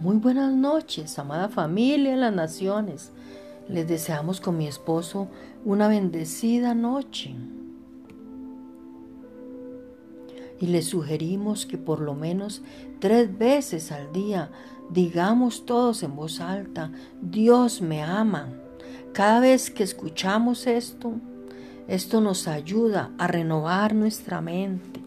Muy buenas noches, amada familia de las naciones. Les deseamos con mi esposo una bendecida noche. Y les sugerimos que por lo menos tres veces al día digamos todos en voz alta, Dios me ama. Cada vez que escuchamos esto, esto nos ayuda a renovar nuestra mente